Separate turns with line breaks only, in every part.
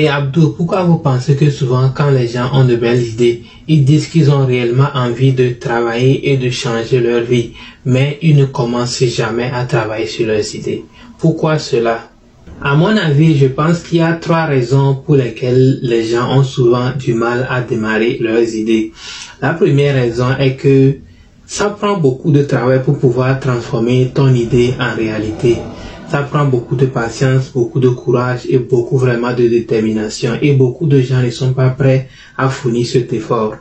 Et Abdou, pourquoi vous pensez que souvent quand les gens ont de belles idées, ils disent qu'ils ont réellement envie de travailler et de changer leur vie, mais ils ne commencent jamais à travailler sur leurs idées? Pourquoi cela? À mon avis, je pense qu'il y a trois raisons pour lesquelles les gens ont souvent du mal à démarrer leurs idées. La première raison est que ça prend beaucoup de travail pour pouvoir transformer ton idée en réalité. Ça prend beaucoup de patience, beaucoup de courage et beaucoup vraiment de détermination. Et beaucoup de gens ne sont pas prêts à fournir cet effort.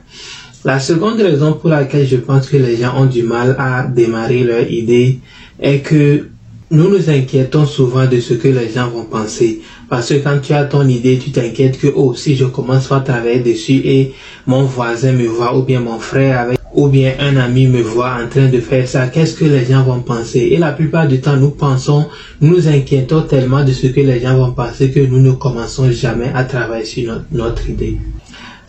La seconde raison pour laquelle je pense que les gens ont du mal à démarrer leur idée est que nous nous inquiétons souvent de ce que les gens vont penser. Parce que quand tu as ton idée, tu t'inquiètes que, oh, si je commence à travailler dessus et mon voisin me voit ou bien mon frère avec ou bien un ami me voit en train de faire ça, qu'est-ce que les gens vont penser? Et la plupart du temps, nous pensons, nous inquiétons tellement de ce que les gens vont penser que nous ne commençons jamais à travailler sur notre, notre idée.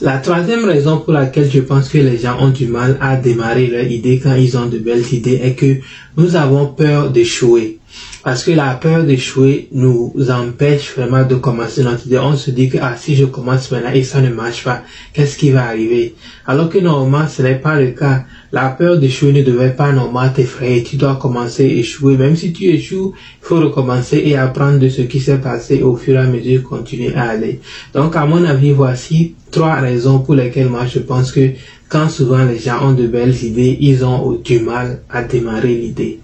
La troisième raison pour laquelle je pense que les gens ont du mal à démarrer leur idée quand ils ont de belles idées est que nous avons peur d'échouer. Parce que la peur d'échouer nous empêche vraiment de commencer notre idée. On se dit que ah, si je commence maintenant et ça ne marche pas, qu'est-ce qui va arriver? Alors que normalement, ce n'est pas le cas. La peur d'échouer ne devait pas normalement t'effrayer. Tu dois commencer à échouer. Même si tu échoues, il faut recommencer et apprendre de ce qui s'est passé et au fur et à mesure continuer à aller. Donc à mon avis, voici trois raisons pour lesquelles moi je pense que quand souvent les gens ont de belles idées, ils ont du mal à démarrer l'idée.